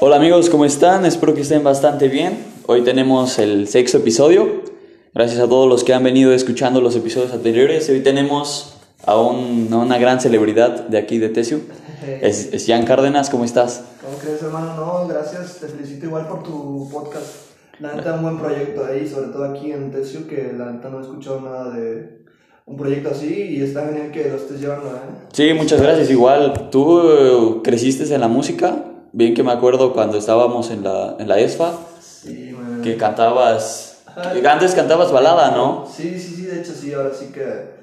Hola amigos, ¿cómo están? Espero que estén bastante bien. Hoy tenemos el sexto episodio. Gracias a todos los que han venido escuchando los episodios anteriores. Hoy tenemos a, un- a una gran celebridad de aquí de Tesio. Es, es Jan Cárdenas, ¿cómo estás? ¿Cómo crees, hermano? No, gracias. Te felicito igual por tu podcast. La neta, un buen proyecto ahí, sobre todo aquí en Tesio, que la neta no he escuchado nada de un proyecto así y está genial que lo estés llevando, ¿eh? Sí, muchas gracias. Igual, tú creciste en la música. Bien que me acuerdo cuando estábamos en la, en la ESFA, Sí, que cantabas... que antes cantabas balada, ¿no? Sí, sí, sí, de hecho sí, ahora sí que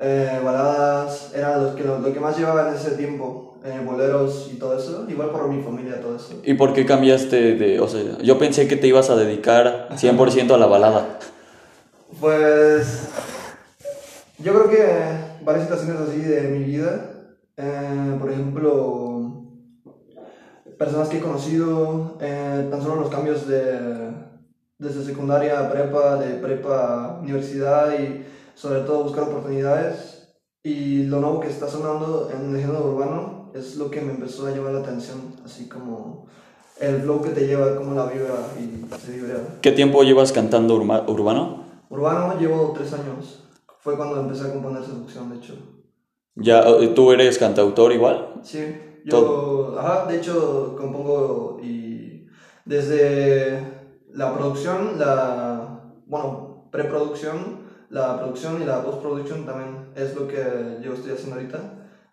eh, baladas era lo que, lo, que más llevaba en ese tiempo, eh, boleros y todo eso, igual por mi familia, todo eso. ¿Y por qué cambiaste de...? O sea, yo pensé que te ibas a dedicar 100% a la balada. Pues yo creo que varias situaciones así de mi vida, eh, por ejemplo, personas que he conocido, eh, tan solo los cambios de, desde secundaria a prepa, de prepa a universidad y sobre todo buscar oportunidades y lo nuevo que está sonando en el género urbano es lo que me empezó a llamar la atención, así como el flow que te lleva, como la vibra y se vibra. ¿Qué tiempo llevas cantando urma- urbano? Urbano llevo tres años. Fue cuando empecé a componer seducción, de hecho. Ya, eh, ¿Tú eres cantautor igual? Sí, yo, Todo. ajá, de hecho compongo y desde la producción, la, bueno, preproducción, la producción y la postproducción también es lo que yo estoy haciendo ahorita.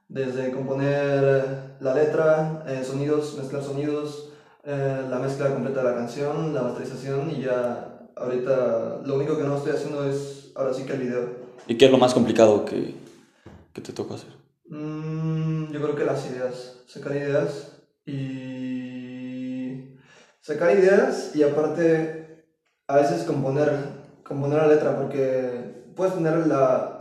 Desde componer la letra, eh, sonidos, mezclar sonidos, eh, la mezcla completa de la canción, la masterización y ya ahorita lo único que no estoy haciendo es ahora sí que el video. ¿Y qué es lo más complicado que, que te toca hacer? Mm, yo creo que las ideas, sacar ideas y sacar ideas y aparte a veces componer, componer la letra porque puedes tener la,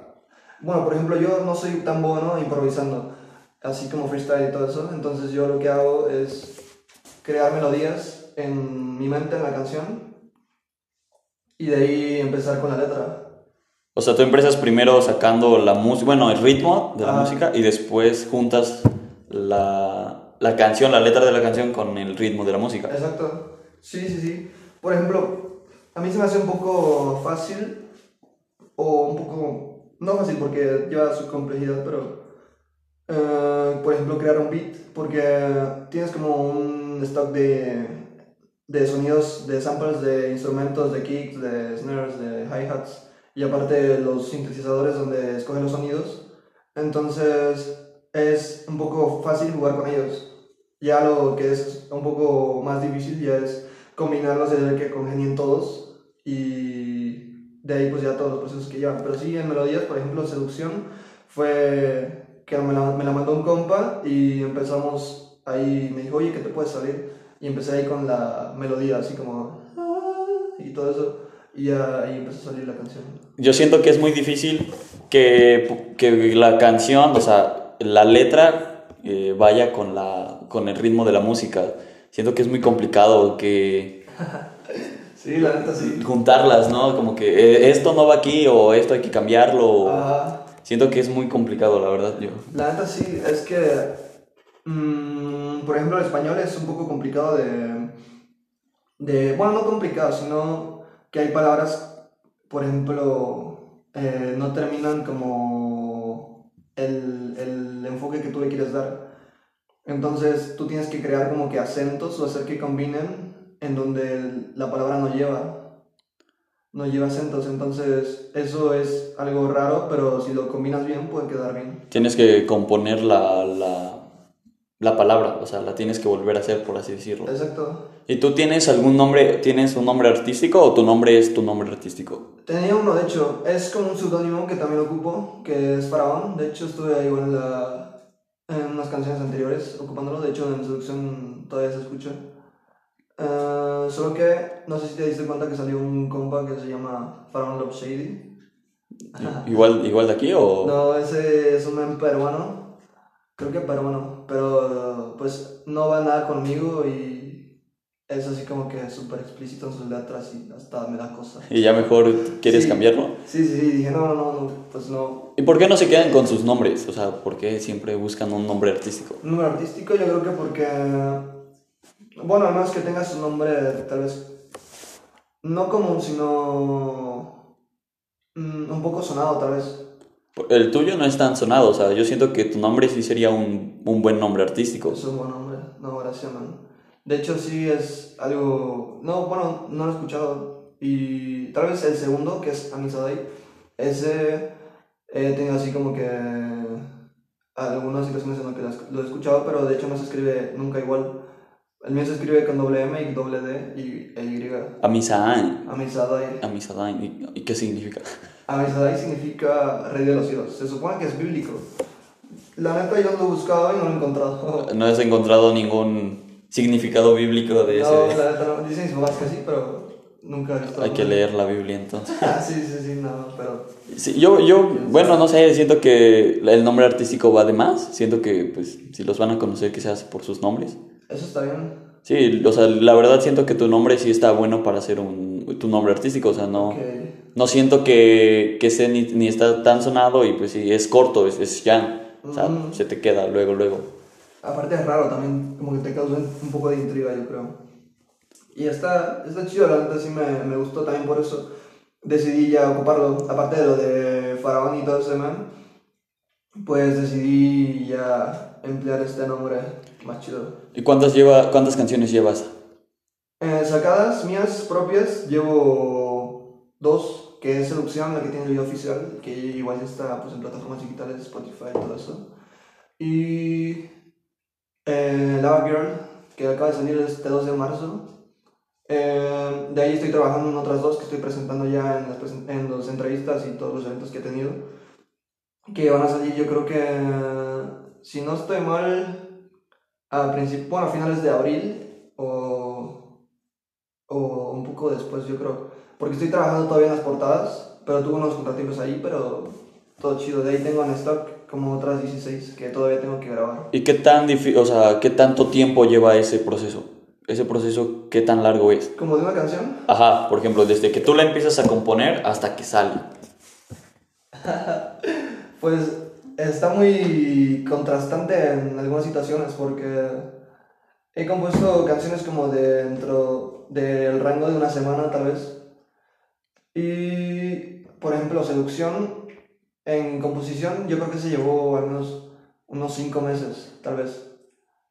bueno, por ejemplo yo no soy tan bueno improvisando, así como freestyle y todo eso, entonces yo lo que hago es crear melodías en mi mente en la canción y de ahí empezar con la letra. O sea, tú empiezas primero sacando la música, bueno, el ritmo de la Ah. música y después juntas la, la canción, la letra de la canción con el ritmo de la música. Exacto. Sí, sí, sí. Por ejemplo, a mí se me hace un poco fácil o un poco... No fácil porque lleva su complejidad, pero... eh, por ejemplo, crear un beat porque tienes como un stock de, de sonidos, de samples, de instrumentos, de kicks, de snares, de hi-hats y aparte los sintetizadores donde escogen los sonidos. Entonces es un poco fácil jugar con ellos. Ya lo que es un poco más difícil ya es combinarlos de que congenien todos y de ahí pues ya todos los procesos que llevan. Pero sí, en melodías, por ejemplo, Seducción fue que me la, me la mandó un compa y empezamos ahí, me dijo, oye, ¿qué te puede salir? Y empecé ahí con la melodía, así como... "Ah", Y todo eso. Y ya ahí empezó a salir la canción. Yo siento que es muy difícil que, que la canción, o sea, la letra eh, vaya con, la, con el ritmo de la música. Siento que es muy complicado que Sí, la neta sí. juntarlas, ¿no? Como que eh, esto no va aquí o esto hay que cambiarlo. Ajá. Siento que es muy complicado, la verdad, yo. La neta sí, es que, mm, por ejemplo, el español es un poco complicado de, de, bueno, no complicado, sino que hay palabras, por ejemplo, eh, no terminan como el, el enfoque que tú le quieres dar. Entonces tú tienes que crear como que acentos o hacer que combinen en donde la palabra no lleva. No lleva acentos, entonces eso es algo raro, pero si lo combinas bien puede quedar bien. Tienes que componer la, la, la palabra, o sea, la tienes que volver a hacer, por así decirlo. Exacto. ¿Y tú tienes algún nombre, tienes un nombre artístico o tu nombre es tu nombre artístico? Tenía uno, de hecho, es como un seudónimo que también ocupo, que es Faraón. De hecho, estuve ahí en, la, en unas canciones anteriores ocupándolo. De hecho, en seducción todavía se escucha. Eh, solo que no sé si te diste cuenta que salió un compa que se llama Faraón Love Shady. ¿Igual, igual de aquí o...? No, ese es un men peruano. Creo que peruano. Pero pues no va nada conmigo y es así como que súper explícito en sus letras y hasta me da cosa. Y ya mejor quieres Sí. cambiarlo. Sí, sí, sí, dije, no, no, no, pues no. ¿Y por qué no se quedan con sus nombres? O sea, ¿por qué siempre buscan un nombre artístico? Un número artístico, yo creo que porque. Bueno, al menos que tengas un nombre tal vez no común, sino mm, un poco sonado tal vez. El tuyo no es tan sonado, o sea, yo siento que tu nombre sí sería un, un buen nombre artístico. Es un buen nombre, no, gracias, man. De hecho, sí es algo. No, bueno, no lo he escuchado. Y tal vez el segundo, que es Amisadai, ese he tenido así como que algunas situaciones en las que lo he escuchado, pero de hecho no se escribe nunca igual. El mío se escribe con doble M y doble D y e Y. Amisadai. Amisain. ¿Y, y qué significa? Amisadai significa rey de los cielos. Se supone que es bíblico. La neta yo lo he buscado y no lo he encontrado. No has encontrado ningún significado bíblico de ese. No, la neta no. Dicen mis papás que sí, pero nunca he visto. Hay que leer la Biblia entonces. Ah, sí, sí, sí, no, pero. Sí, yo, yo, bueno, no sé, siento que el nombre artístico va de más. Siento que, pues, si los van a conocer, sea por sus nombres. Eso está bien. Sí, o sea, la verdad siento que tu nombre sí está bueno para ser un, tu nombre artístico. O sea, no, Ok. No siento que, que esté ni, ni está tan sonado y pues sí, es corto, es, es ya. O sea, Mm. se te queda luego, luego. Aparte es raro también, como que te causa un poco de intriga, yo creo. Y está, está chido, la neta sí me, me gustó también por eso. Decidí ya ocuparlo, aparte de lo de Faraón y todo ese man, pues decidí ya emplear este nombre más chido. ¿Y cuántas, lleva, cuántas canciones llevas? Eh, sacadas mías propias llevo dos, que es Seducción, la que tiene el video oficial, que igual está pues, en plataformas digitales, Spotify y todo eso. Y eh, Lava Girl, que acaba de salir este 2 de marzo. Eh, de ahí estoy trabajando en otras dos que estoy presentando ya en las, en las entrevistas y todos los eventos que he tenido. Que van a salir, yo creo que, si no estoy mal, a, bueno, a finales de abril o, o un poco después, yo creo. Porque estoy trabajando todavía en las portadas, pero tuve unos contratiempos ahí, pero todo chido. De ahí tengo en stock como otras 16 que todavía tengo que grabar. ¿Y qué tan difí- o sea, qué tanto tiempo lleva ese proceso? Ese proceso, ¿qué tan largo es? Como de una canción, Ajá, por ejemplo, desde que tú la empiezas a componer hasta que sale. pues está muy contrastante en algunas situaciones porque he compuesto canciones como dentro del rango de una semana tal vez. Y, por ejemplo, Seducción en composición yo creo que se llevó al menos unos 5 meses, tal vez.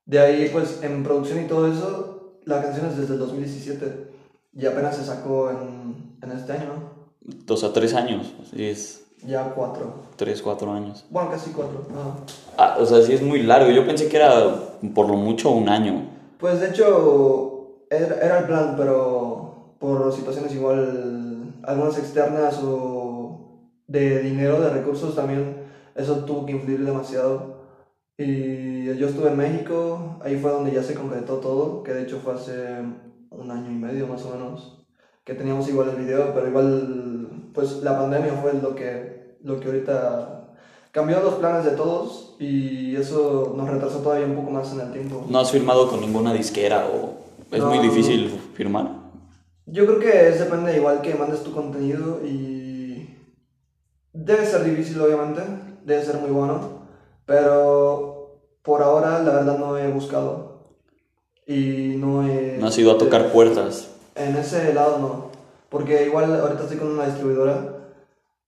De ahí, pues, en producción y todo eso, la canción es desde el 2017 y apenas se sacó en, en este año, ¿no? O sea, tres años. Sí, es Ya cuatro. tres, cuatro años. Bueno, casi cuatro. ajá. Ah, o sea, sí es muy largo. Yo pensé que era por lo mucho un año. Pues de hecho era, era el plan, pero por situaciones igual, algunas externas o de dinero, de recursos también, eso tuvo que influir demasiado. Y yo estuve en México, ahí fue donde ya se concretó todo, que de hecho fue hace un año y medio más o menos, que teníamos igual el video, pero igual pues la pandemia fue lo que, lo que ahorita cambió los planes de todos y eso nos retrasó todavía un poco más en el tiempo. ¿No has firmado con ninguna disquera o es muy No. difícil firmar? Yo creo que es depende igual que mandes tu contenido y debe ser difícil obviamente, debe ser muy bueno, pero por ahora la verdad no he buscado y no he... No has ido a tocar puertas. En ese lado no, porque igual ahorita estoy con una distribuidora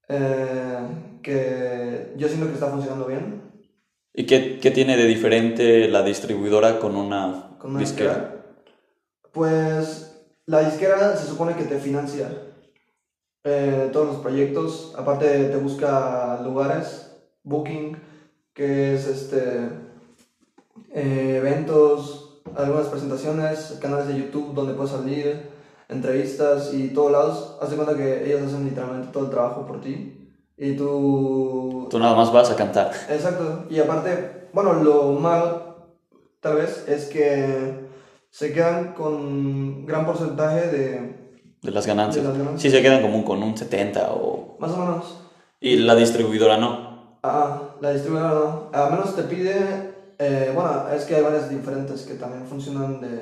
eh, que yo siento que está funcionando bien. ¿Y qué, qué tiene de diferente la distribuidora con una, con una disquera? Pues la disquera se supone que te financia eh, todos los proyectos, aparte te busca lugares, booking, que es este eh, eventos, algunas presentaciones, canales de YouTube donde puedes salir, entrevistas y todos lados. Haz de cuenta que ellos hacen literalmente todo el trabajo por ti y tú Tú nada más vas a cantar. Exacto. Y aparte, bueno, lo malo tal vez es que se quedan con gran porcentaje de... De las ganancias. De las ganancias. Sí, se quedan como con un 70 o... Más o menos. Y la distribuidora no. Ah, la distribuidora no. A menos te pide... eh, bueno, es que hay varias diferentes que también funcionan de,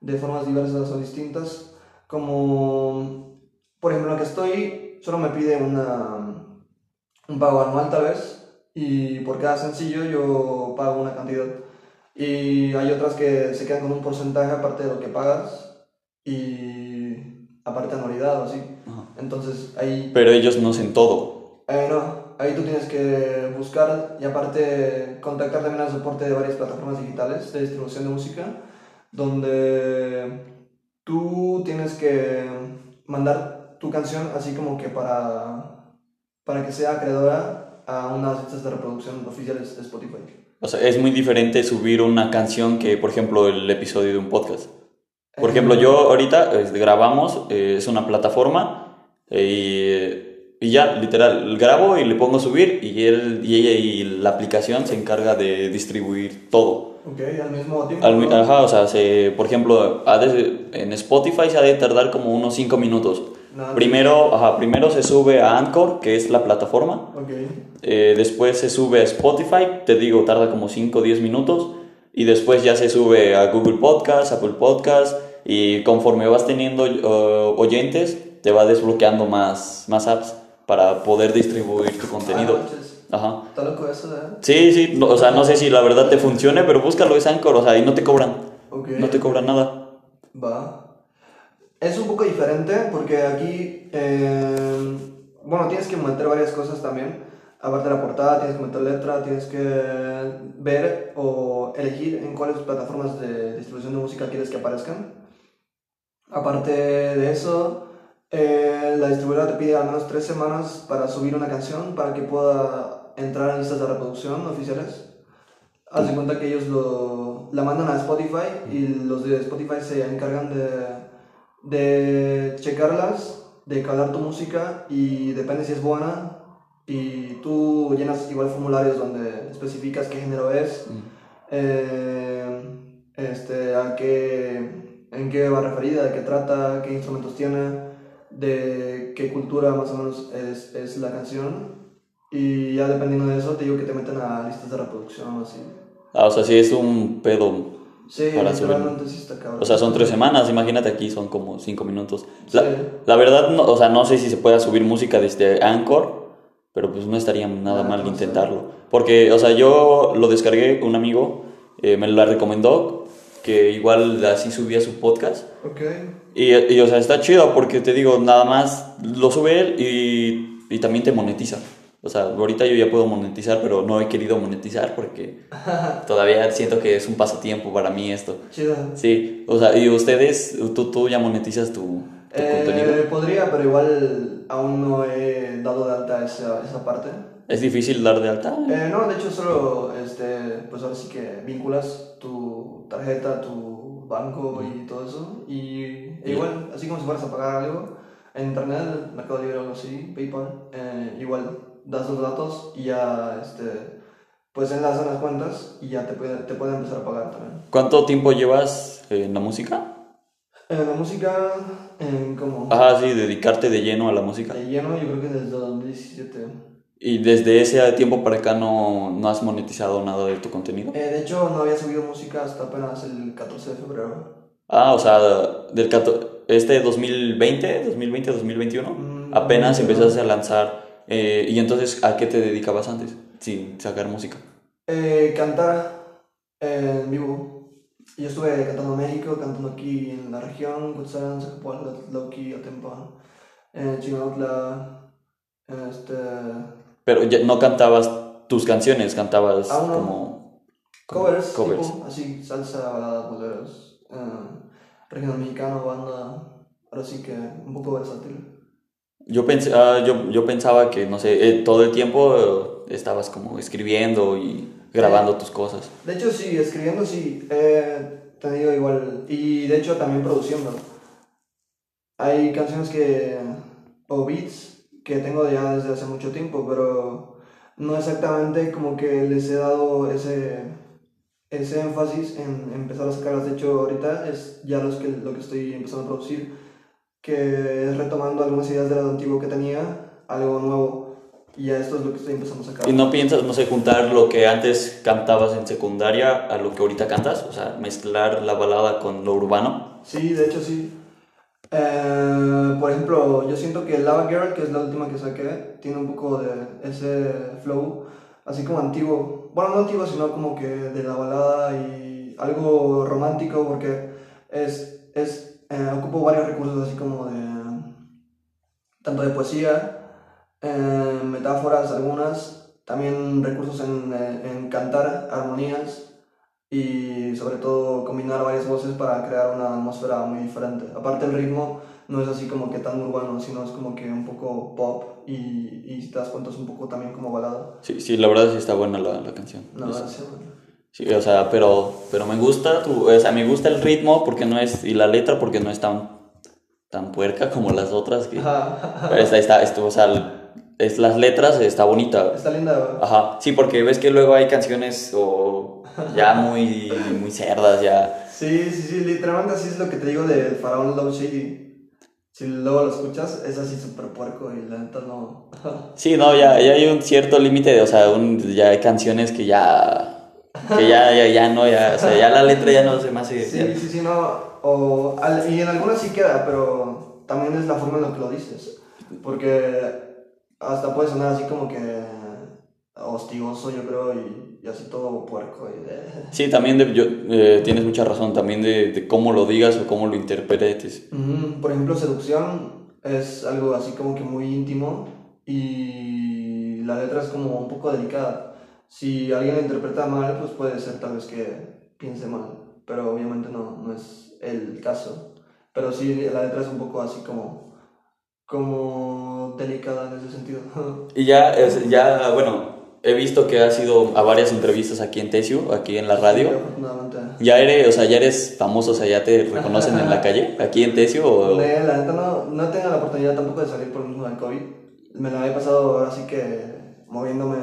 de formas diversas o distintas. Como, por ejemplo, la que estoy, solo me pide una, un pago anual tal vez. Y por cada sencillo yo pago una cantidad. Y hay otras que se quedan con un porcentaje aparte de lo que pagas y aparte anualidad o así. Ajá. Entonces ahí, Pero ellos no hacen todo. eh, no, ahí tú tienes que buscar y aparte contactar también al soporte de varias plataformas digitales de distribución de música, donde tú tienes que mandar tu canción así como que para, para que sea acreedora a unas listas de reproducción oficiales de Spotify. O sea, es muy diferente subir una canción que, por ejemplo, el episodio de un podcast. Por ejemplo, yo ahorita este, grabamos, eh, es una plataforma eh, y, y ya, literal, grabo y le pongo a subir y, él, y ella y la aplicación se encarga de distribuir todo. Ok, al mismo tiempo. Al ajá, o sea, se, por ejemplo, en Spotify se ha de tardar como unos 5 minutos. Nada. Primero, ajá, primero se sube a Anchor, que es la plataforma. Ok. Eh, después se sube a Spotify, te digo, tarda como 5 o 10 minutos. Y después ya se sube a Google Podcast, Apple Podcast. Y conforme vas teniendo eh, oyentes, te va desbloqueando más, más apps para poder distribuir tu contenido. Ah. Ajá. Está loco eso, ¿eh? Sí, sí, no, o sea, no sé si la verdad te funcione, pero búscalo, es Anchor, o sea, y no te cobran. Ok. No te cobran nada. Va. Es un poco diferente porque aquí, eh, bueno, tienes que meter varias cosas también. Aparte de la portada, tienes que meter letra, tienes que ver o elegir en cuáles plataformas de distribución de música quieres que aparezcan. Aparte de eso, eh, la distribuidora te pide al menos tres semanas para subir una canción para que pueda entrar en listas de reproducción oficiales. Haz de cuenta que ellos lo, la mandan a Spotify y los de Spotify se encargan de, de checarlas, de calar tu música y depende si es buena. Y tú llenas igual formularios donde especificas qué género es, eh, este, a qué, en qué va referida, de qué trata, qué instrumentos tiene, de qué cultura más o menos es, es la canción. Y ya dependiendo de eso, te digo que te meten a listas de reproducción o así. Ah, o sea, sí es un pedo. Sí, Para subir. está. O sea, son tres semanas, imagínate aquí son como cinco minutos. La, Sí. la verdad, no, o sea, no sé si se pueda subir música desde Anchor, pero pues no estaría nada Ah, mal no sé. intentarlo. Porque, o sea, yo lo descargué, un amigo eh, me la recomendó, que igual así subía su podcast. Ok. Y, y, o sea, está chido porque te digo, nada más lo sube él y, y también te monetiza. O sea, ahorita yo ya puedo monetizar, pero no he querido monetizar porque todavía siento que es un pasatiempo para mí esto. Chido. Sí, o sea, y ustedes, tú, tú ya monetizas tu, tu Eh, contenido. podría, pero igual aún no he dado de alta esa, esa parte. ¿Es difícil dar de alta? Eh, no, de hecho solo, este, pues ahora sí que vinculas tu tarjeta, tu banco y todo eso. Y e igual, así como si fueras a pagar algo en internet, Mercado Libre o algo así, PayPal, eh, igual das los datos y ya, este, pues enlazan las cuentas y ya te, puede, te pueden empezar a pagar también. ¿Cuánto tiempo llevas en la música? Eh, la música, en como Ajá, sí, dedicarte de lleno a la música. de lleno, yo creo que desde 2017. ¿Y desde ese tiempo para acá no, no has monetizado nada de tu contenido? Eh, de hecho, no había subido música hasta apenas el 14 de febrero. Ah, o sea, del este 2020, 2020, 2021, Mm, apenas no. empezaste a lanzar. Eh, ¿Y entonces a qué te dedicabas antes? Sin sacar música. Eh, cantar en vivo. Yo estuve cantando en México, cantando aquí en la región, Cutzán, Zacapuala, Lauqui, Atempan, eh, Chinautla, este, Pero ya no cantabas tus canciones, cantabas Aún no. como... covers, covers. tipo, así, salsa, baladas, boleros, eh, regional mexicano, banda, ahora sí que un poco versátil. Yo, pensé, ah, yo, yo pensaba que, no sé, eh, todo el tiempo eh, estabas como escribiendo y grabando tus cosas. De hecho, sí, escribiendo sí, he tenido igual, y de hecho también produciendo. Hay canciones que, o beats, que tengo ya desde hace mucho tiempo, pero no exactamente como que les he dado ese, ese énfasis en empezar a sacarlas. De hecho, ahorita es ya los que, lo que estoy empezando a producir, que es retomando algunas ideas de lo antiguo que tenía, algo nuevo, y ya esto es lo que estoy empezando a sacar. ¿Y no piensas, no sé, juntar lo que antes cantabas en secundaria a lo que ahorita cantas? O sea, mezclar la balada con lo urbano. Sí, de hecho sí. Eh, por ejemplo, yo siento que Lava Girl, que es la última que saqué, tiene un poco de ese flow, así como antiguo. bueno, no antiguo, sino como que de la balada y algo romántico porque es, es eh, ocupo varios recursos así como de, tanto de poesía, eh, metáforas algunas, también recursos en, eh, en cantar armonías y sobre todo combinar varias voces para crear una atmósfera muy diferente. Aparte el ritmo no es así como que tan urbano, sino es como que un poco pop y, y si te das cuenta es un poco también como balada. Sí, sí, la verdad sí está buena la, la canción. No, Es- sí, bueno. Sí, o sea, pero, pero me gusta, tu, o sea, me gusta el ritmo porque no es, y la letra porque no es tan, tan puerca como las otras. Que, pero esta, está, esto, o sea, es, las letras está bonita. Está linda, ¿verdad? Ajá, sí, porque ves que luego hay canciones o ya muy, muy cerdas, ya. Sí, sí, sí, literalmente así es lo que te digo de Faraón Love Shady. Si luego lo escuchas, es así súper puerco y la neta no. Sí, no, ya, ya hay un cierto límite, de- o sea, un- ya hay canciones que ya, que ya, ya, ya no, ya, o sea, ya la letra ya no se me hace... Sí, sí, sí, no. O, al- y en algunas sí queda, pero también es la forma en la que lo dices. Porque hasta puede sonar así como que hostigoso, yo creo, y, y así todo puerco. Y de... Sí, también de- yo, eh, tienes mucha razón, también de, de cómo lo digas o cómo lo interpretes. Ujú, Por ejemplo, seducción es algo así como que muy íntimo y la letra es como un poco delicada. Si alguien la interpreta mal, pues puede ser tal vez que piense mal, pero obviamente no, no es el caso. Pero sí, la letra es un poco así como, como delicada en ese sentido. Y ya, es- ya, bueno, he visto que has ido a varias entrevistas aquí en Tesio, aquí en la Sí, radio. afortunadamente. Ya eres, o sea, ya eres famoso, o sea, ya te reconocen en la calle, aquí en Tesio o... Ne, la neta no, no tengo la oportunidad tampoco de salir por el mismo del COVID. Me la he pasado ahora sí que moviéndome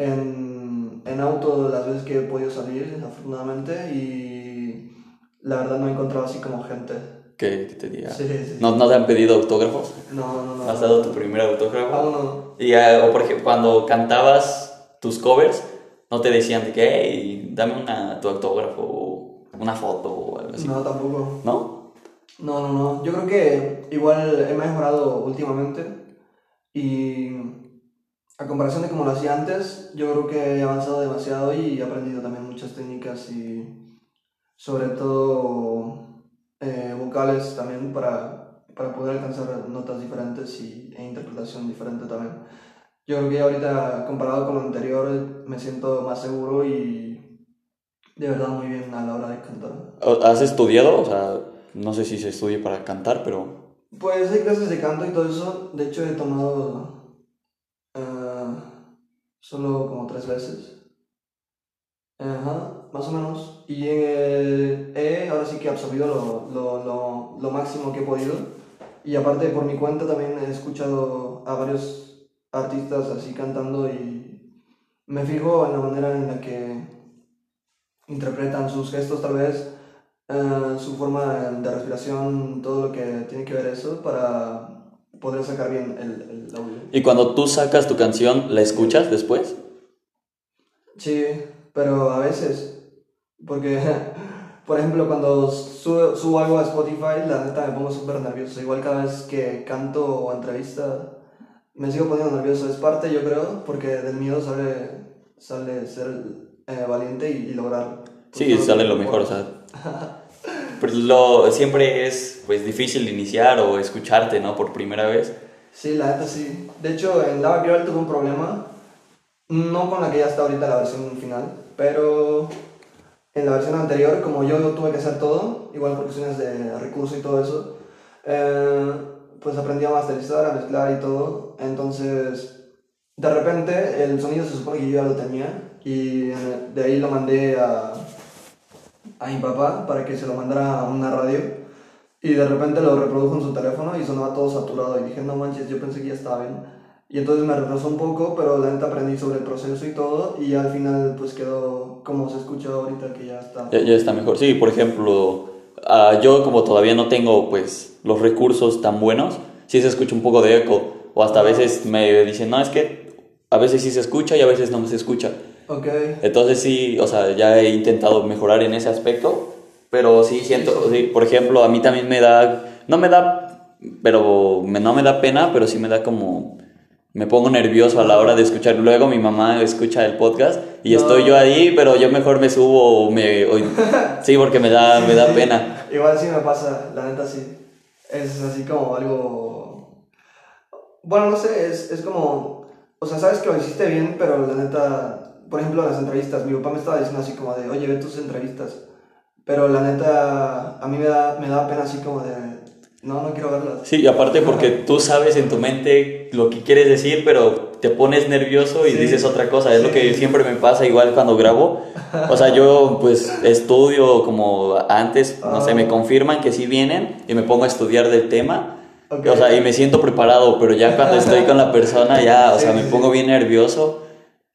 en, en auto las veces que he podido salir, afortunadamente, y la verdad no he encontrado así como gente. Que, te diga. Sí, sí, sí. ¿No, ¿No te han pedido autógrafos? No, no, no. ¿Has dado tu primer autógrafo? Aún no. Y o por ejemplo, cuando cantabas tus covers, no te decían de que, hey, dame una, tu autógrafo o una foto o algo así. No, tampoco. ¿No? No, no, no. Yo creo que igual he mejorado últimamente y a comparación de como lo hacía antes, yo creo que he avanzado demasiado y he aprendido también muchas técnicas y sobre todo eh, vocales también para, para poder alcanzar notas diferentes y, e interpretación diferente también. Yo creo que ahorita comparado con lo anterior me siento más seguro y de verdad muy bien a la hora de cantar. ¿O- ¿Has estudiado? O sea, no sé si se estudia para cantar, pero... Pues hay clases de canto y todo eso. De hecho, he tomado eh, solo como tres veces. Ajá, más o menos. Y eh, he ahora sí que absorbido lo, lo, lo, lo máximo que he podido. Y aparte, por mi cuenta, también he escuchado a varios artistas así cantando y me fijo en la manera en la que interpretan sus gestos, tal vez eh, su forma de respiración, todo lo que tiene que ver eso para poder sacar bien el, el audio. ¿Y cuando tú sacas tu canción, la escuchas después? Sí, pero a veces, porque, por ejemplo, cuando subo, subo algo a Spotify, la neta me pongo súper nervioso. Igual cada vez que canto o entrevista, me sigo poniendo nervioso. Es parte, yo creo, porque del miedo sale, sale ser eh, valiente y, y lograr. pues, Sí, sale lo mejor, o sea... Pues lo, siempre es pues difícil iniciar o escucharte, ¿no? Por primera vez. Sí, la neta sí. De hecho, en Lava Girl tuve un problema, no con la que ya está ahorita la versión final, pero en la versión anterior, como yo tuve que hacer todo, igual por cuestiones de recursos y todo eso, eh, pues aprendí a masterizar, a mezclar y todo. Entonces, de repente, el sonido se supone que yo ya lo tenía y de ahí lo mandé a, a mi papá para que se lo mandara a una radio. Y de repente lo reprodujo en su teléfono y sonaba todo saturado. Y dije, no manches, yo pensé que ya estaba bien. Y entonces me retrasó un poco, pero la neta aprendí sobre el proceso y todo. Y al final, pues quedó como se escucha ahorita, que ya está. Ya, ya está mejor. Sí, por ejemplo, ah, yo como todavía no tengo pues los recursos tan buenos, sí se escucha un poco de eco. O hasta a veces me dicen, no, es que a veces sí se escucha y a veces no se escucha. Ok. Entonces sí, o sea, ya he intentado mejorar en ese aspecto, pero sí siento, Sí, sí, por ejemplo, a mí también me da, no me da, pero me- no me da pena, pero sí me da como, me pongo nervioso a la hora de escuchar. Luego mi mamá escucha el podcast y No. estoy yo ahí, pero yo mejor me subo o me... o- sí, porque me da, me da pena. Igual sí me pasa, la neta sí. Es así como algo... Bueno, no sé, es, es como... O sea, sabes que lo hiciste bien, pero la neta... Por ejemplo, las entrevistas, mi papá me estaba diciendo así como de, oye, ve tus entrevistas. Pero la neta, a mí me da, me da pena así como de, no, no quiero verlas. Sí, y aparte porque tú sabes en tu mente lo que quieres decir, pero te pones nervioso y Sí. dices otra cosa. Es lo Sí. que siempre me pasa igual cuando grabo. O sea, yo pues estudio como antes, no sé, Ah. me confirman que sí vienen y me pongo a estudiar del tema. Ok. O sea, y me siento preparado, pero ya cuando estoy con la persona ya, o Sí, sea, me pongo bien nervioso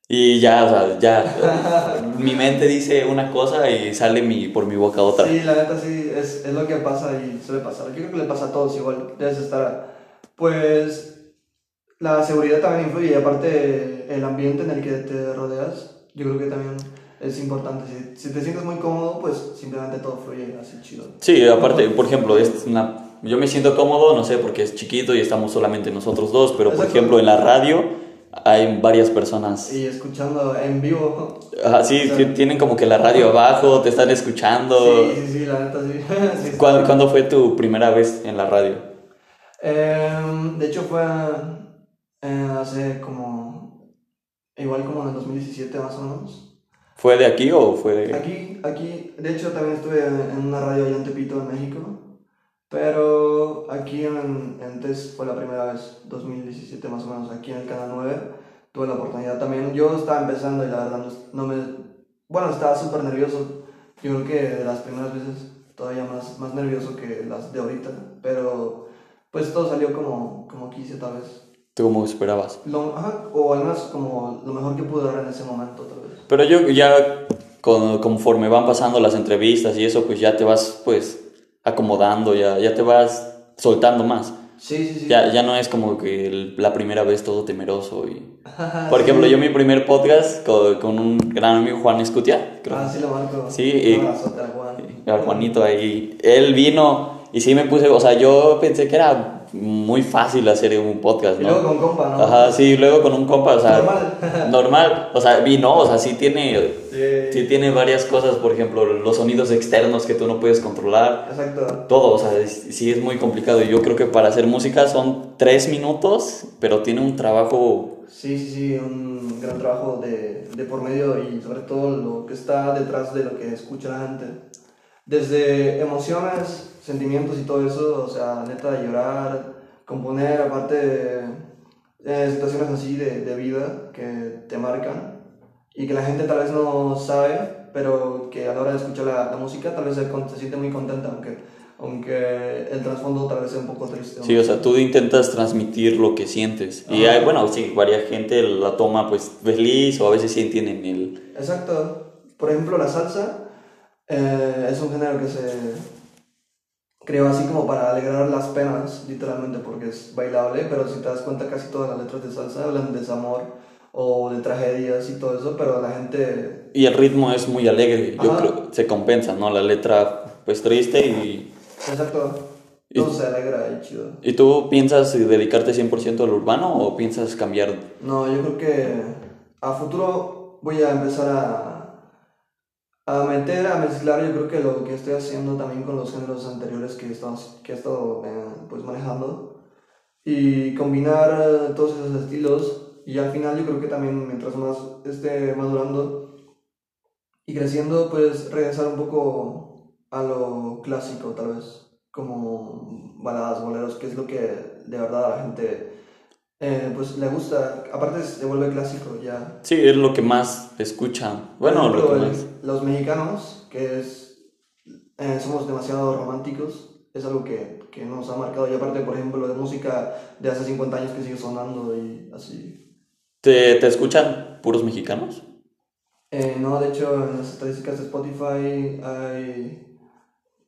y ya, o sea, ya, mi mente dice una cosa y sale mi, por mi boca otra. Sí, la neta sí, es, es lo que pasa y suele pasar. Yo creo que le pasa a todos igual. Debes estar. Pues la seguridad también influye y aparte el ambiente en el que te rodeas, yo creo que también es importante. Si, si te sientes muy cómodo, pues simplemente todo fluye así chido. Sí, aparte, por ejemplo, es una, yo me siento cómodo, no sé, porque es chiquito y estamos solamente nosotros dos, pero por Exacto. ejemplo en la radio hay varias personas. Y escuchando en vivo. Ajá, sí, O sea, ti- tienen como que la radio abajo, te están escuchando. Sí, sí, sí, la neta sí. ¿Cuándo, cuándo fue tu primera vez en la radio? Em, de hecho fue eh, hace como, igual como en el 2017 más o menos. ¿Fue de aquí o fue de...? Aquí, aquí, de hecho también estuve en una radio allá en Tepito, en México, pero aquí en, en TES fue la primera vez, 2017 más o menos, aquí en el Canal 9, tuve la oportunidad también. Yo estaba empezando y la verdad no, me... Bueno, estaba súper nervioso, yo creo que de las primeras veces todavía más, más nervioso que las de ahorita, pero pues todo salió como, como quise tal vez. ¿Tú cómo esperabas? Lo, ajá, o al menos como lo mejor que pude dar en ese momento tal vez. Pero yo ya, con- conforme van pasando las entrevistas y eso, pues ya te vas, pues, acomodando, ya, ya te vas soltando más. Sí, sí, sí. Ya, ya no es como que el- la primera vez todo temeroso y... Ajá, Por sí. ejemplo, yo mi primer podcast con, con un gran amigo Juan Escutia, creo. Ah, sí lo marco. Sí, y- al Juan. Juanito ahí. Él vino y sí me puse, o sea, yo pensé que era muy fácil hacer un podcast, Y ¿no? luego con compa, ¿no? Ajá, sí, luego con un compa, o sea, Normal. normal, o sea, vino, o sea, sí tiene, Sí. sí tiene varias cosas, por ejemplo, los sonidos externos que tú no puedes controlar, Exacto. todo, o sea, es- sí es muy complicado. Y yo creo que para hacer música son tres minutos, pero tiene un trabajo, Sí, sí, sí, un gran trabajo de, de por medio y sobre todo lo que está detrás de lo que escucha la gente. Desde emociones, sentimientos y todo eso, o sea, neta, llorar, componer, aparte eh, situaciones así de, de vida que te marcan y que la gente tal vez no sabe, pero que a la hora de escuchar la, la música tal vez se, se siente muy contenta, aunque, aunque el trasfondo tal vez sea un poco triste. sí, o sea, tú intentas transmitir lo que sientes. Y Ajá. hay, bueno, sí, varias gente la toma pues feliz o a veces sí entienden el... Exacto. Por ejemplo, la salsa eh, es un género que se creó así como para alegrar las penas, literalmente, porque es bailable, pero si te das cuenta casi todas las letras de salsa hablan de desamor o de tragedias y todo eso, pero la gente... Y el ritmo es muy alegre, yo creo, se compensa, ¿no? La letra pues triste y... Exacto. Y- Todo se alegra y chido. ¿Y tú piensas dedicarte 100% al urbano o piensas cambiar? No, yo creo que a futuro voy a empezar a, a meter, a mezclar, yo creo que lo que estoy haciendo también con los géneros anteriores que he estado, que he estado eh, pues manejando. Y combinar eh, todos esos estilos. Y al final yo creo que también mientras más esté madurando y creciendo pues regresar un poco a lo clásico tal vez como baladas, boleros, que es lo que de verdad la gente eh, pues le gusta, aparte se vuelve clásico ya. Sí, es lo que más escuchan. Bueno, lo que el- más... los mexicanos, que es, eh, somos demasiado románticos, es algo que, que nos ha marcado. Y aparte, por ejemplo, de música de hace 50 años que sigue sonando y así. ¿Te, te escuchan puros mexicanos? Eh, no, de hecho, en las estadísticas de Spotify hay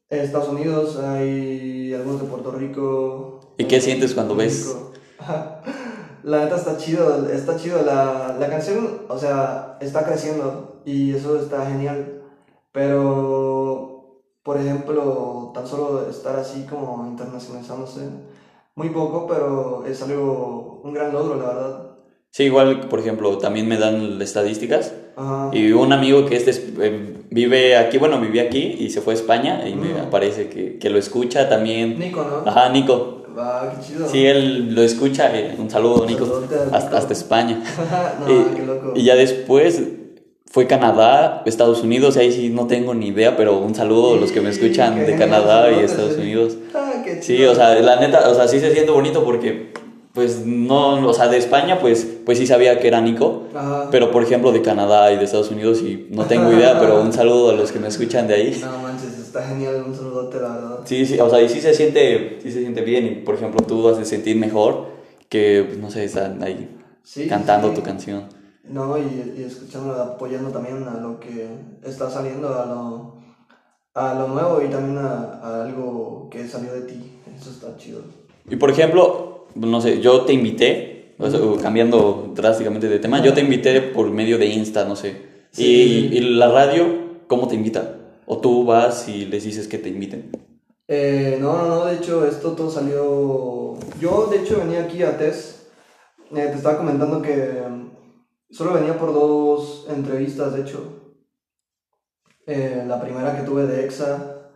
en Estados Unidos, hay algunos de Puerto Rico. ¿Y qué sientes cuando ves? La neta está chido, está chido. La, la canción, o sea, está creciendo y eso está genial. Pero, por ejemplo, tan solo estar así como internacionalizándose muy poco, pero es algo, un gran logro, la verdad. Sí, igual, por ejemplo, también me dan estadísticas. Ajá. Y un amigo que este es- eh, vive aquí, bueno, vivía aquí y se fue a España y me Mm. aparece que, que lo escucha también. Nico, ¿no? Ajá, Nico. Va, qué chido. Sí, él lo escucha. eh, un saludo, Nico. Saludote Hasta, Nico. hasta España. no, y, qué loco. y ya después fue Canadá, Estados Unidos, y ahí sí no tengo ni idea, pero un saludo a los que me escuchan qué de genial, Canadá y Estados sí. Unidos. Ah, qué Sí, o sea, la neta, o sea, sí se siente bonito porque, pues, no, o sea, de España, pues, pues sí sabía que era Nico, Ajá. pero por ejemplo de Canadá y de Estados Unidos y no tengo idea, pero un saludo a los que me escuchan de ahí. No manches, está genial, un saludote, la verdad. Sí, sí, o sea, y sí se siente, sí se siente bien y, por ejemplo, tú haces sentir mejor que, pues, no sé, están ahí Sí, cantando sí. tu canción. No, y, y escuchando, apoyando también a lo que está saliendo, a lo, a lo nuevo y también a, a algo que salió de ti. Eso está chido. Y por ejemplo, no sé, yo te invité, cambiando drásticamente de tema, yo te invité por medio de Insta, no sé. Sí, y, y la radio, ¿cómo te invita? O tú vas y les dices que te inviten. Eh, no, no, no, de hecho, esto todo salió. Yo, de hecho, venía aquí a TES. Eh, te estaba comentando que mm, solo venía por dos entrevistas, de hecho. Eh, la primera que tuve de EXA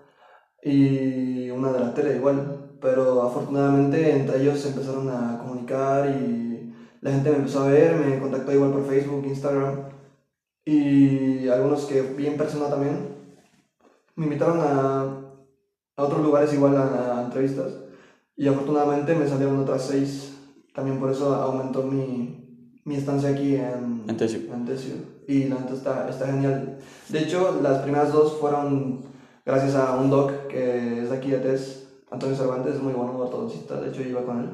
y una de la tele, igual. Pero afortunadamente entre ellos se empezaron a comunicar y la gente me empezó a ver, me contactó igual por Facebook, Instagram y algunos que vi en persona también. Me invitaron a, a otros lugares igual a, a entrevistas y afortunadamente me salieron otras seis. También por eso aumentó mi, mi estancia aquí en, En Tesio. en Tesio. Y la neta está, está genial. De hecho, las primeras dos fueron gracias a un doc que es de aquí de Tes, Antonio Cervantes, es muy bueno, ortodoncista, de hecho iba con él.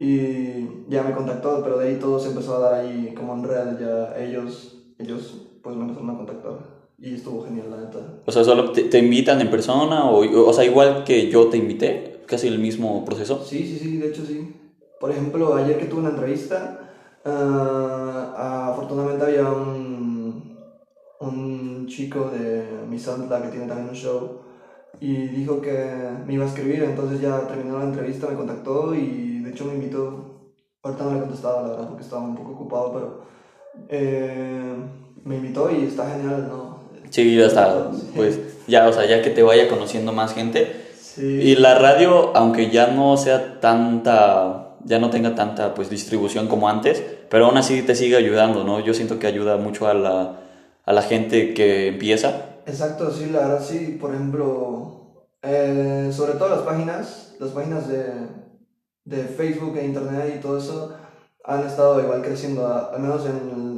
Y ya me contactó, pero de ahí todo se empezó a dar ahí como en real, ya ellos, ellos pues me empezaron a contactar. Y estuvo genial, la neta. O sea, solo te, te invitan en persona o, o sea, igual que yo te invité, casi el mismo proceso. Sí, sí, sí, de hecho sí. Por ejemplo, ayer que tuve una entrevista, ah, afortunadamente había un, un chico de Misantla que tiene también un show y dijo que me iba a escribir, entonces ya terminó la entrevista, me contactó y de hecho me invitó. Ahorita no le contestaba, la verdad, porque estaba un poco ocupado, pero eh, me invitó y está genial, ¿no? Sí, Sí. pues ya, o sea, ya que te vaya conociendo más gente. Sí. Y la radio, aunque ya no sea tanta, ya no tenga tanta pues distribución como antes, pero aún así te sigue ayudando, ¿no? Yo siento que ayuda mucho a la, a la gente que empieza. Exacto, sí, la verdad sí, por ejemplo, eh, sobre todo las páginas, las páginas de, de Facebook e Internet y todo eso han estado igual creciendo, al menos en el...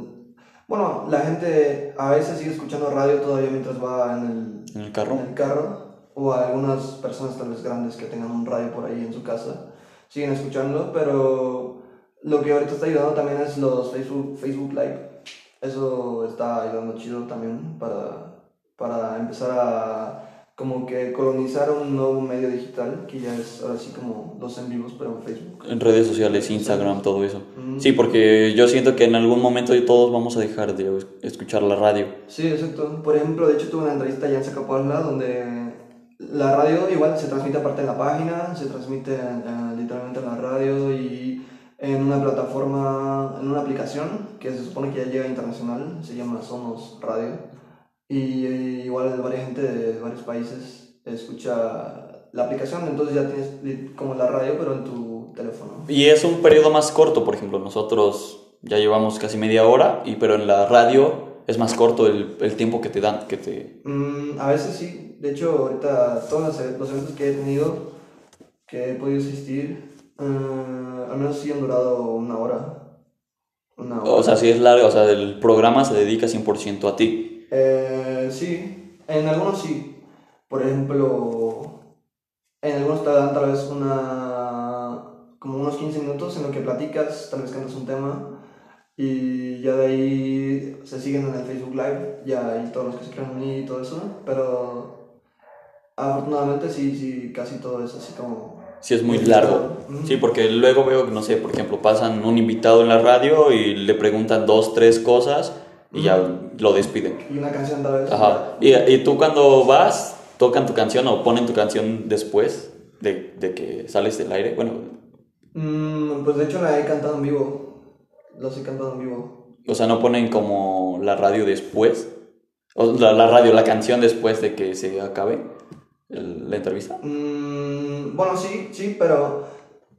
Bueno, la gente a veces sigue escuchando radio todavía mientras va en el, En el carro. en el carro, o algunas personas tal vez grandes que tengan un radio por ahí en su casa siguen escuchando, pero lo que ahorita está ayudando también es los Facebook, Facebook Live. Eso está ayudando chido también para, para empezar a como que colonizar un nuevo medio digital que ya es ahora sí como los en vivos pero en Facebook. En redes sociales, Instagram, todo eso. Mm. Sí, porque yo siento que en algún momento todos vamos a dejar de escuchar la radio. Sí, exacto. Por ejemplo, de hecho tuve una entrevista ya en Zacapuala donde la radio igual se transmite aparte en la página, se transmite eh, literalmente en la radio y en una plataforma, en una aplicación que se supone que ya llega internacional, se llama Somos Radio. Y eh, igual varias gente de varios países escucha la aplicación, entonces ya tienes como la radio pero en tu teléfono. Y es un periodo más corto, por ejemplo, nosotros ya llevamos casi media hora, y, pero en la radio es más corto el, el tiempo que te dan, que te... Mm, a veces sí. De hecho, ahorita todos los, e- eventos que he tenido, que he podido asistir, eh, al menos sí han durado una hora. Una hora. O sea, si es largo, o sea, el programa se dedica 100% a ti. Eh, sí, en algunos sí. Por ejemplo, en algunos te dan tal vez una. como unos 15 minutos en lo que platicas, tal vez cantas un tema. Y ya de ahí se siguen en el Facebook Live, ya hay todos los que se crean unir y todo eso. Pero afortunadamente sí, sí, casi todo es así como. Sí, es muy largo. Sí, porque luego veo que, no sé, por ejemplo, pasan un invitado en la radio y le preguntan dos, tres cosas y ya lo despiden. Y una canción tal vez. Ajá. Y, y tú cuando vas, tocan tu canción o ponen tu canción después de, de que sales del aire. Bueno, Mm, pues de hecho la he cantado en vivo. Los he cantado en vivo. O sea, no ponen como la radio después. O la, la radio, la canción después de que se acabe el- la entrevista. Mm, bueno, sí, sí, pero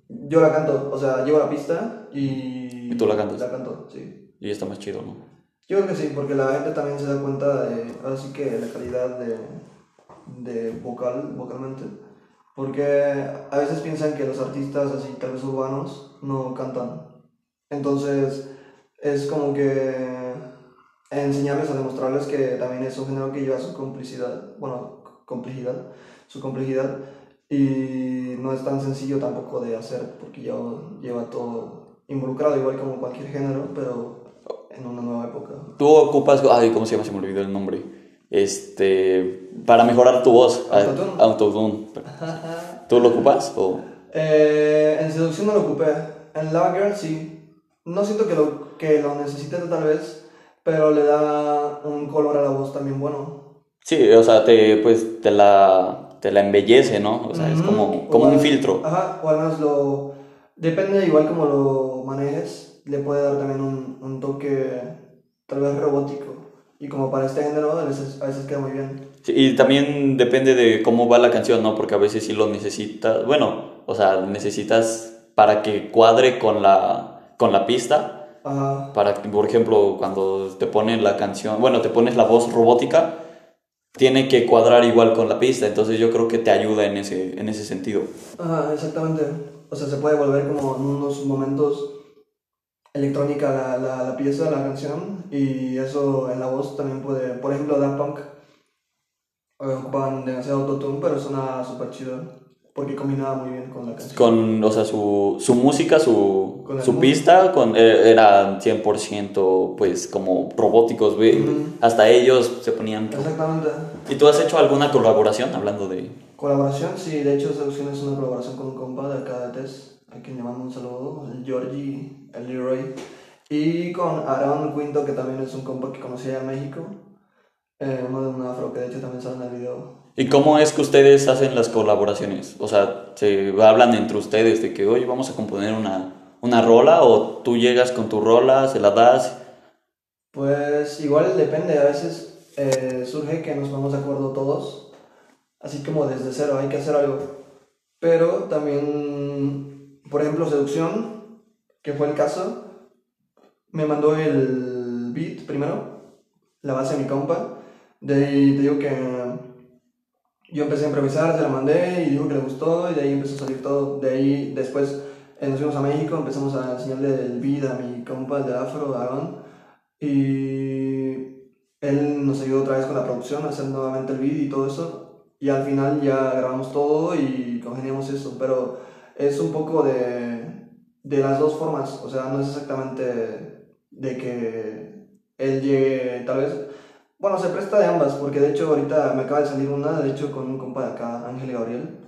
yo la canto. O sea, llevo la pista y. ¿Y tú la cantas? La canto, sí. Y está más chido, ¿no? Yo creo que sí, porque la gente también se da cuenta de, ahora sí que la calidad de, de vocal, vocalmente. Porque a veces piensan que los artistas así, tal vez urbanos, no cantan. Entonces, es como que enseñarles a demostrarles que también es un género que lleva su complicidad, bueno, complejidad, su complejidad. Y no es tan sencillo tampoco de hacer, porque ya lleva todo involucrado, igual como cualquier género, pero en una nueva época. Tú ocupas, ay, ¿cómo se llama? Se me olvidó el nombre. Este, para mejorar tu voz. Autotune. Ah, Autotune. ¿Tú lo ocupas? O... Eh, en seducción no lo ocupé. En Lava Girl sí. No siento que lo, que lo necesite tal vez, pero le da un color a la voz también bueno. Sí, o sea, te, pues, te la, te la embellece, ¿no? O sea, es Ujú. como, O como un al- filtro. Ajá, o al menos lo... Depende igual como lo manejes, le puede dar también un, un toque tal vez robótico. Y como para este género a veces, a veces queda muy bien. Sí, y también depende de cómo va la canción, ¿no? Porque a veces sí lo necesitas, bueno, o sea, necesitas para que cuadre con la, con la pista, Ajá. para que, por ejemplo, cuando te ponen la canción, bueno, te pones la voz robótica, tiene que cuadrar igual con la pista, entonces yo creo que te ayuda en ese, en ese sentido. Ajá, exactamente. O sea, se puede volver como en unos momentos electrónica la, la, la pieza, la canción, y eso en la voz también puede, por ejemplo, Daft Punk eh, ocupaban demasiado autotune, pero suena súper chido, porque combinaba muy bien con la canción. Con, o sea, su, su música, su, su música. pista, con, eh, era 100% pues como robóticos, güey. Ujú. Hasta ellos se ponían... Exactamente. ¿Y tú has hecho alguna colaboración hablando de...? Colaboración, sí, de hecho Seducción es una colaboración con un compa de acá de Tess, a quien le mando un saludo, el Georgie, el Leroy, y con Aaron Quinto, que también es un compa que conocí allá en México, eh, uno de un afro que de hecho también sale en el video. ¿Y cómo es que ustedes hacen las colaboraciones? O sea, ¿se hablan entre ustedes de que, oye, vamos a componer una, una rola? ¿O tú llegas con tu rola, se la das? Pues igual depende, a veces eh, surge que nos ponemos de acuerdo todos, así como desde cero, hay que hacer algo. Pero también, por ejemplo, Seducción, que fue el caso, me mandó el beat primero, la base de mi compa, de ahí te digo que yo empecé a improvisar, se la mandé y dijo que le gustó y de ahí empezó a salir todo. De ahí después eh, nos fuimos a México, empezamos a enseñarle el beat a mi compa, el de Afro, Aaron, y él nos ayudó otra vez con la producción, a hacer nuevamente el beat y todo eso. Y al final ya grabamos todo y congeniamos eso, pero es un poco de, de las dos formas, o sea, no es exactamente de que él llegue, tal vez, bueno, se presta de ambas, porque de hecho ahorita me acaba de salir una, de hecho con un compa de acá, Ángel Gabriel,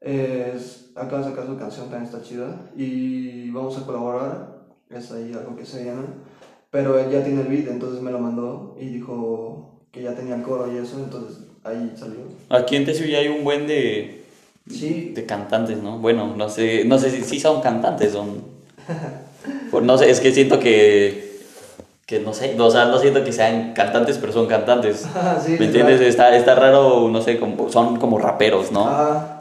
es, acaba de sacar su canción, también está chida, y vamos a colaborar, es ahí algo que se viene, pero él ya tiene el beat, entonces me lo mandó y dijo que ya tenía el coro y eso, entonces ahí salió. Aquí en Tesio ya hay un buen de, Sí, de cantantes, ¿no? Bueno, no sé, no sé si, si son cantantes, son... Pues no sé, es que siento que... Que no sé, o sea, no siento que sean cantantes, pero son cantantes. sí, ¿Me entiendes? Está, está raro, no sé, como, son como raperos, ¿no?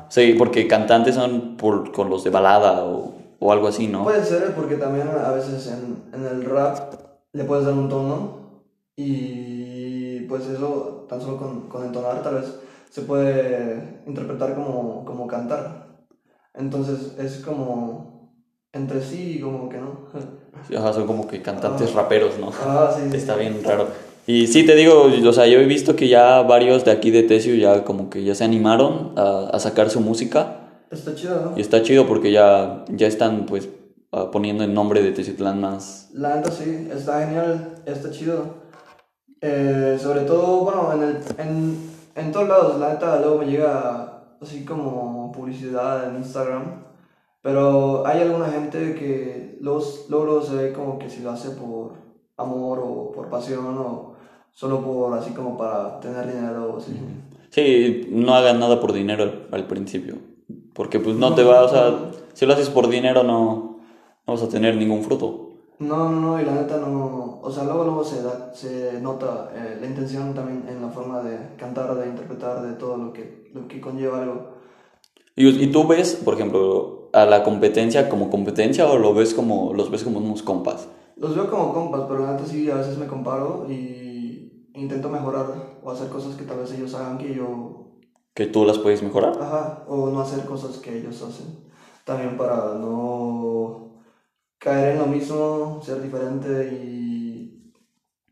Sí, porque cantantes son por, con los de balada o, o algo así, ¿no? Puede ser porque también a veces en, en el rap le puedes dar un tono y pues eso tan solo con, con entonar tal vez se puede interpretar como, como cantar. Entonces es como entre sí y como que no. Ajá, son como que cantantes raperos, ¿no? Ah, sí, sí. Está bien raro. Y sí, te digo, o sea, yo he visto que ya varios de aquí de Tesio ya como que ya se animaron a, a sacar su música. Está chido, ¿no? Y está chido porque ya, ya están pues ah, poniendo el nombre de Teciutlán más. La neta sí, está genial, está chido. Eh, sobre todo, bueno, en, el, en, en todos lados, la neta luego me llega así como publicidad en Instagram. Pero hay alguna gente que luego, luego, luego se ve como que si lo hace por amor o por pasión o solo por así como para tener dinero o así. Sí, no hagan nada por dinero al, al principio. Porque pues no te va, o sea, si lo haces por dinero no, no vas a tener ningún fruto. No, no, no, y la neta no. O sea, luego, luego se, da, se nota eh, la intención también en la forma de cantar, de interpretar, de todo lo que, lo que conlleva algo. Y, y tú ves, por ejemplo, a la competencia como competencia o lo ves como, los ves como unos compas? Los veo como compas, pero la neta sí, a veces me comparo y intento mejorar o hacer cosas que tal vez ellos hagan que yo. Que tú las puedes mejorar. Ajá, o no hacer cosas que ellos hacen. También para no caer en lo mismo, ser diferente y.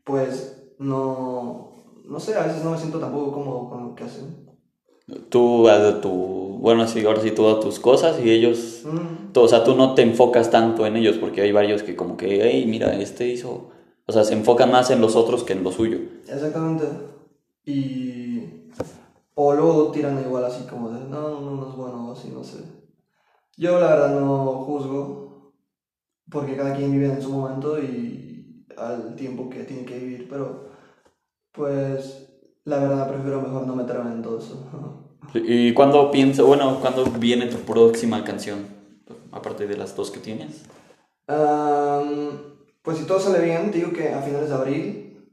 Pues no. No sé, a veces no me siento tampoco cómodo con lo que hacen. Tú haz tu. Bueno, sí, ahora sí, tú das tus cosas y ellos. Mm, tú- o sea, tú no te enfocas tanto en ellos porque hay varios que, como que, hey, mira, este hizo. O sea, se enfocan más en los otros que en lo suyo. exactamente. Y. O luego tiran igual así como de, no, no, no es bueno, así, no sé. Yo la verdad no juzgo, porque cada quien vive en su momento y al tiempo que tiene que vivir, pero pues la verdad prefiero mejor no meterme en todo eso. ¿Y cuándo piensas, bueno, cuándo viene tu próxima canción? Aparte de las dos que tienes. Am, pues si todo sale bien, digo que a finales de abril.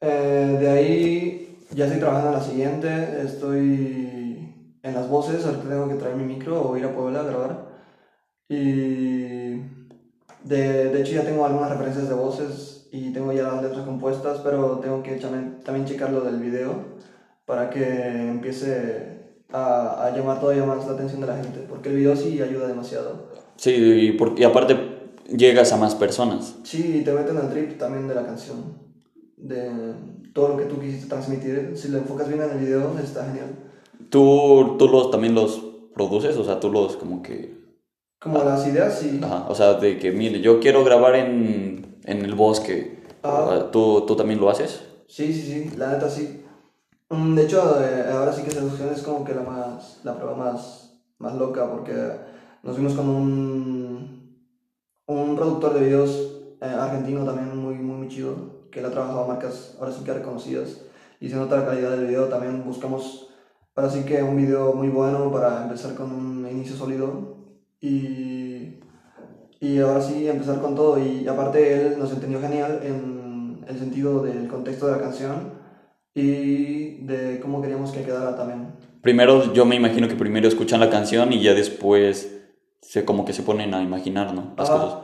Eh, de ahí ya estoy trabajando en la siguiente. Estoy en las voces. Ahorita tengo que traer mi micro o ir a Puebla a grabar. Y de, de hecho ya tengo algunas referencias de voces y tengo ya las letras compuestas, pero tengo que también, también checar lo del video para que empiece a, a llamar todavía más la atención de la gente, porque el video sí ayuda demasiado. Sí, y, por- y aparte llegas a más personas. Sí, y te meten al trip también de la canción, de todo lo que tú quisiste transmitir. Si lo enfocas bien en el video, está genial. ¿Tú, tú los, también los produces? O sea, tú los como que... Como las ideas, sí. Ajá, o sea, de que, mire, yo quiero grabar en, en el bosque. Ah. ¿Tú, ¿Tú también lo haces? Sí, sí, sí, la neta sí. Mm, De hecho, eh, ahora sí que seducción es como que la más, la prueba más, más loca, porque nos vimos con un, un productor de videos eh, argentino también muy, muy, muy chido, que él ha trabajado marcas ahora sí que reconocidas, y se nota la calidad del video, también buscamos ahora sí que un video muy bueno para empezar con un inicio sólido, y, y ahora sí empezar con todo, y aparte él nos entendió genial en el sentido del contexto de la canción, y de cómo queríamos que quedara también. Primero, yo me imagino que primero escuchan la canción y ya después se, como que se ponen a imaginar, ¿no? Las Ajá. cosas.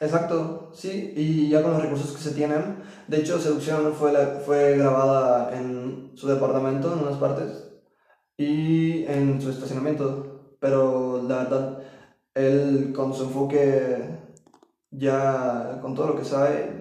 Exacto, sí, y ya con los recursos que se tienen. De hecho, Seducción fue, la- fue grabada en su departamento, en unas partes, y en su estacionamiento. Pero la verdad, él con su enfoque, ya con todo lo que sabe,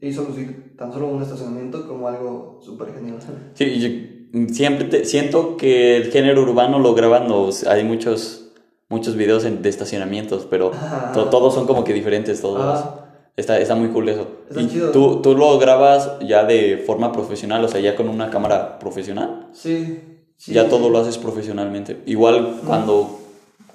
hizo lucir tan solo un estacionamiento como algo súper genial. Sí, yo siempre te- siento que el género urbano lo graban los... Hay muchos, muchos videos en- de estacionamientos, pero to- todos son como que diferentes, todos. Ah. Está, está muy cool eso. Está ¿Y chido. Tú, tú lo grabas ya de forma profesional, o sea, ya con una cámara profesional? Sí, sí. ya sí, todo lo haces profesionalmente. Igual cuando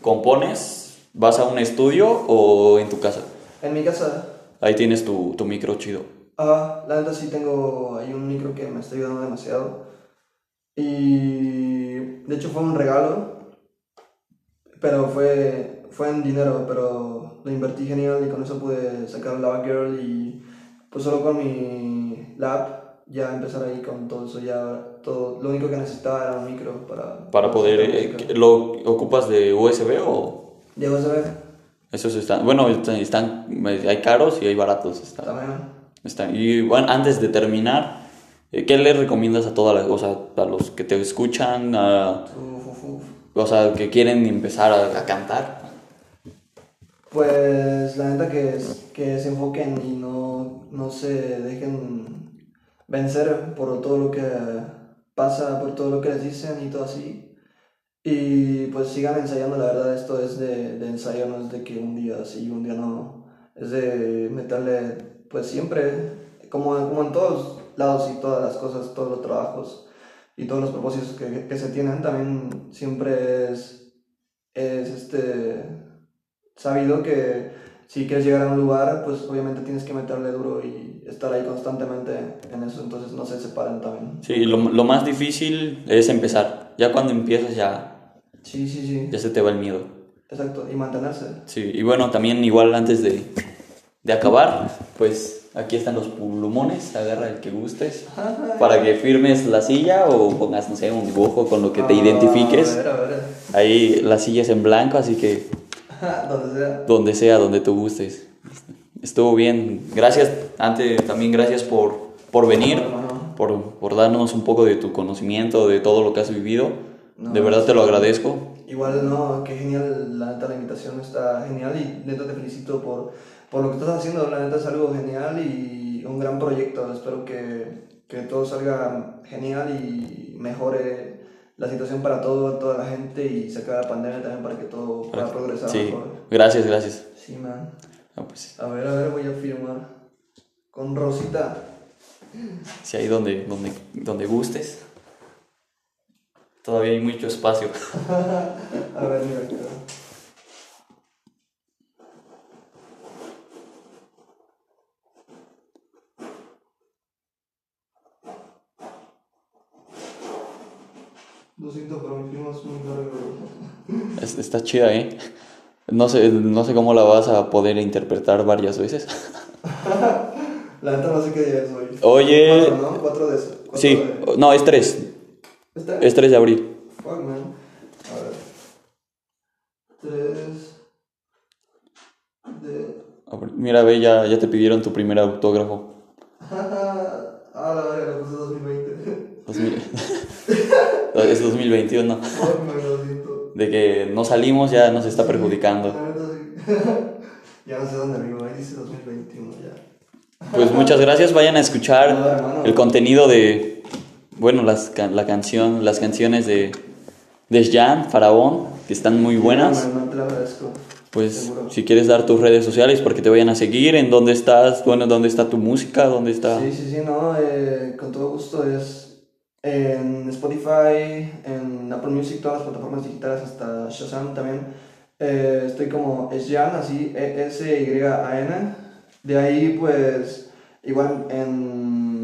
compones, ¿vas a un estudio o en tu casa? En mi casa Ahí tienes tu, tu micro chido. Ah, la neta sí tengo ahí un micro que me está ayudando demasiado. Y de hecho fue un regalo, pero fue, fue en dinero, pero lo invertí genial y con eso pude sacar Lava Girl y pues solo con mi lab ya empezar ahí con todo eso, ya todo, lo único que necesitaba era un micro para... Para poder... eh. ¿Lo ocupas de USB o...? De USB Esos están... Bueno, están, están- hay caros y hay baratos. Están, también. están- y bueno, antes de terminar, eh, ¿qué le recomiendas a todas las... O sea, a los que te escuchan, a, Uf, uf, uf. o sea, que quieren empezar a, a cantar? Pues la neta que, es- que se enfoquen y no, no se dejen vencer por todo lo que pasa, por todo lo que les dicen y todo así. Y pues sigan ensayando, la verdad esto es de, de ensayo, no es de que un día sí, un día no. Es de meterle pues siempre, como, como en todos lados y todas las cosas, todos los trabajos y todos los propósitos que, que se tienen, también siempre es, es este sabido que si quieres llegar a un lugar, pues obviamente tienes que meterle duro y estar ahí constantemente en eso, entonces no se separen también. Sí, lo, lo más difícil es empezar. Ya cuando empiezas ya, Sí, sí, sí. ya se te va el miedo. Exacto, y mantenerse. Sí, y bueno, también igual antes de, de acabar, pues aquí están los plumones, agarra el que gustes, para que firmes la silla o pongas, no sé, un dibujo con lo que te Ah, identifiques. A ver, a ver. Ahí la silla es en blanco, así que Donde sea. donde sea, donde tú gustes. Estuvo bien. Gracias, antes también gracias por, por venir, hermano. por, por darnos un poco de tu conocimiento, de todo lo que has vivido. No, de verdad te lo sí. agradezco. Igual, no, qué genial, la neta, la invitación está genial y neta te felicito por, por lo que estás haciendo, la neta es algo genial y un gran proyecto, espero que, que todo salga genial y mejore la situación para todo, toda la gente y se acabe la pandemia también para que todo pueda progresar Sí, mejor. gracias, gracias. Sí, man. Ah, pues, A ver, a ver, voy a firmar con Rosita. si ahí donde, donde, donde gustes. Todavía hay mucho espacio. A ver, mira acá. Lo siento, pero mi firma es muy larga. Es- está chida, ¿eh? No sé, no sé cómo la vas a poder interpretar varias veces. La neta no sé qué día es hoy. Oye. Cuatro, ¿no? Cuatro de eso. Cuatro Sí, de- no, es 3. ¿Este? Es 3 de abril. Fuck, man. A ver. Tres. De. Mira, ve, ya, ya te pidieron tu primer autógrafo. ah, la verga, le puse 2020. 2000. es 2021. Fuck, man, lo siento. De que no salimos ya nos está perjudicando. Ya no sé dónde vivo, ahí dice 2021 ya. Pues muchas gracias, vayan a No, escuchar hermano. el contenido de, bueno, las, la canción, las canciones de, de Jan, Faraón, que están muy buenas. No, no te lo agradezco. Pues Seguro. si quieres dar tus redes sociales para que te vayan a seguir, en dónde estás, bueno, dónde está tu música, dónde está... Sí, sí, sí, no, eh, con todo gusto es en Spotify, en Apple Music, todas las plataformas digitales, hasta Shazam también. Eh, estoy como Esyan, así, E-S-Y-A-N. De ahí, pues, igual en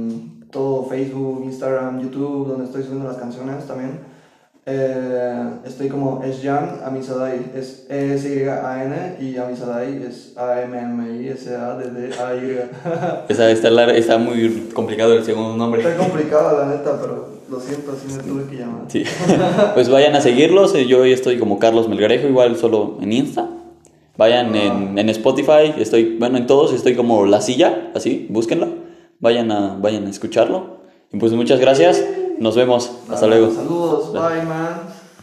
todo Facebook, Instagram, YouTube, donde estoy subiendo las canciones también. Eh, estoy como Esyan Amisadai, es E-S-Y-A-N y Amisadai es A-M-M-I-S-A-D-D-A-Y. Está, está, está muy complicado el segundo nombre. Está complicado, la neta, pero lo siento, así me tuve que llamar. Sí. pues vayan a seguirlos. eh, Yo hoy estoy como Carlos Melgarejo, igual solo en Insta. Vayan en, en Spotify, estoy, bueno, en todos estoy como La Silla, así, búsquenlo. Vayan a, vayan a escucharlo. Y pues muchas gracias. Nos vemos. Hasta luego. Saludos, bye, man.